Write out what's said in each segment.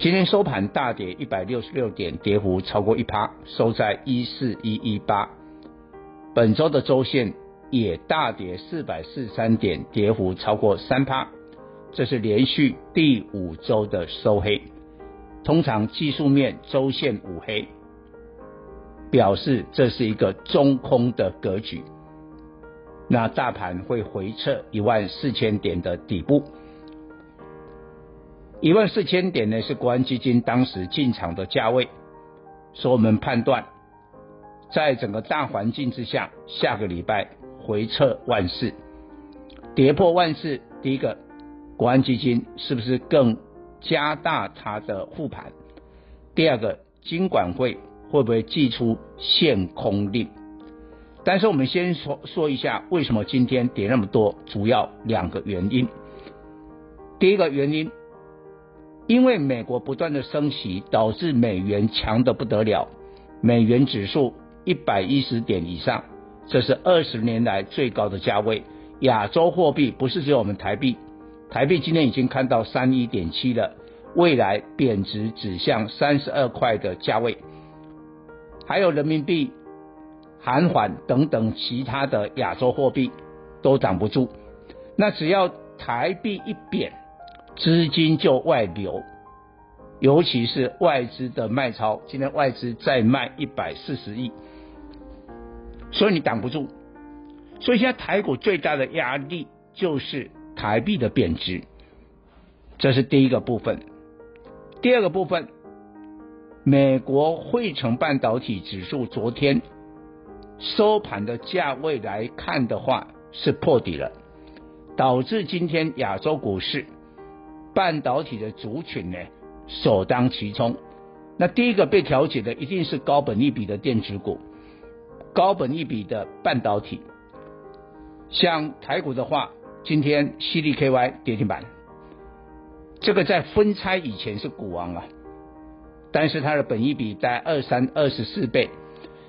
今天收盘大跌一百六十六点，跌幅超过一趴，收在一四一一八。本周的周线也大跌四百四三点，跌幅超过三趴，这是连续第五周的收黑。通常技术面周线五黑，表示这是一个中空的格局。那大盘会回撤一万四千点的底部，一万四千点呢是国安基金当时进场的价位，所以我们判断，在整个大环境之下，下个礼拜回撤万事，跌破万事，第一个，国安基金是不是更加大它的护盘？第二个，金管会会不会祭出限空令？但是我们先说说一下为什么今天跌那么多，主要两个原因。第一个原因，因为美国不断的升息，导致美元强得不得了，美元指数一百一十点以上，这是二十年来最高的价位。亚洲货币不是只有我们台币，台币今天已经看到三一点七了，未来贬值指向三十二块的价位，还有人民币。韩元等等其他的亚洲货币都挡不住，那只要台币一贬，资金就外流，尤其是外资的卖超，今天外资再卖一百四十亿，所以你挡不住，所以现在台股最大的压力就是台币的贬值，这是第一个部分。第二个部分，美国汇成半导体指数昨天。收盘的价位来看的话，是破底了，导致今天亚洲股市半导体的族群呢首当其冲。那第一个被调节的一定是高本益比的电子股，高本益比的半导体。像台股的话，今天 CDKY 跌停板，这个在分拆以前是股王啊，但是它的本益比在二三二十四倍。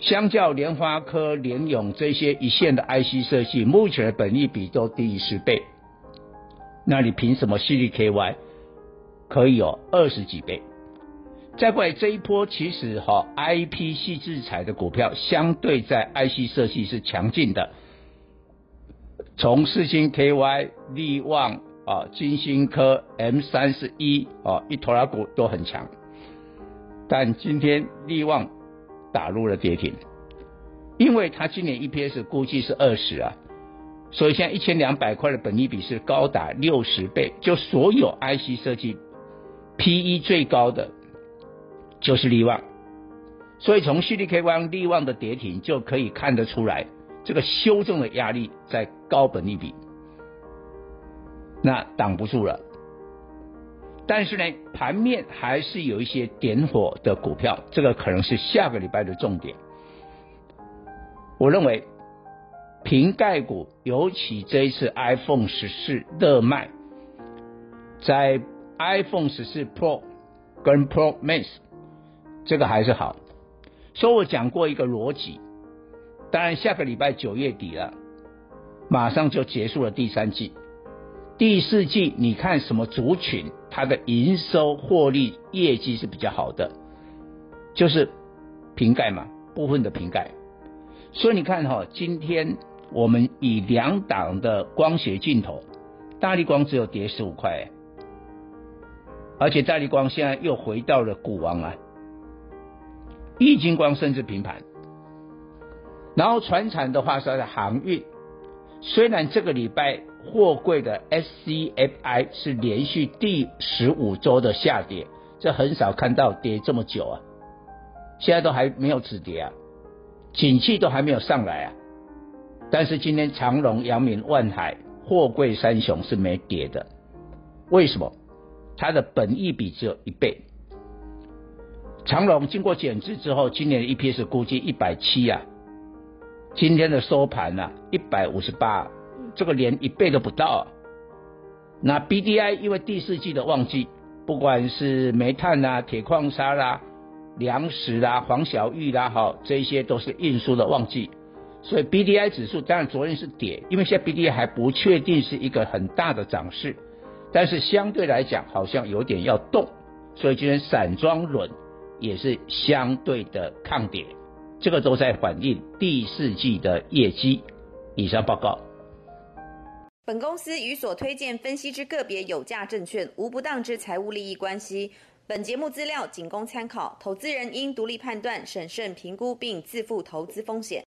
相较联发科、联咏这些一线的 IC 设计，目前的本益比都低于十倍。那你凭什么 CDKY 可以有二十几倍？再过来这一波，其实哈 IP 系制裁的股票相对在 IC 设计是强劲的，从四星 KY、力旺啊、金星科、M 三十一啊一拖拉股都很强，但今天力旺。打入了跌停，因为它今年 EPS 估计是二十啊，所以现在一千两百块的本益比是高达六十倍，就所有 IC 设计 PE 最高的就是力旺，所以从 CDKY 力旺的跌停就可以看得出来，这个修正的压力在高本益比，那挡不住了。但是呢，盘面还是有一些点火的股票，这个可能是下个礼拜的重点。我认为，瓶盖股，尤其这一次 iPhone 十四热卖，在 iPhone 十四 Pro 跟 Pro Max，这个还是好。所以我讲过一个逻辑，当然下个礼拜九月底了，马上就结束了第三季。第四季，你看什么族群，它的营收、获利、业绩是比较好的，就是瓶盖嘛，部分的瓶盖。所以你看哈，今天我们以两档的光学镜头，大力光只有跌十五块，而且大力光现在又回到了股王啊。玉晶光甚至平盘。然后传产的话是它的航运，虽然这个礼拜货柜的 SCFI 是连续第十五周的下跌，这很少看到跌这么久啊，现在都还没有止跌啊，景气都还没有上来啊，但是今天长荣、阳明、万海货柜三雄是没跌的，为什么？它的本益比只有一倍。长荣经过减资之后，今年的 EPS 估计一百七啊。今天的收盘呢，一百五十八，这个连一倍都不到。那 BDI 因为第四季的旺季，不管是煤炭啦、铁矿砂啦、粮食啦、黄小玉啦，哈，这些都是运输的旺季，所以 BDI 指数当然昨天是跌，因为现在 BDI 还不确定是一个很大的涨势，但是相对来讲好像有点要动，所以今天散装轮也是相对的抗跌。这个都在反映第四季的业绩。以上报告。本公司与所推荐分析之个别有价证券无不当之财务利益关系。本节目资料仅供参考，投资人应独立判断、审慎评估并自负投资风险。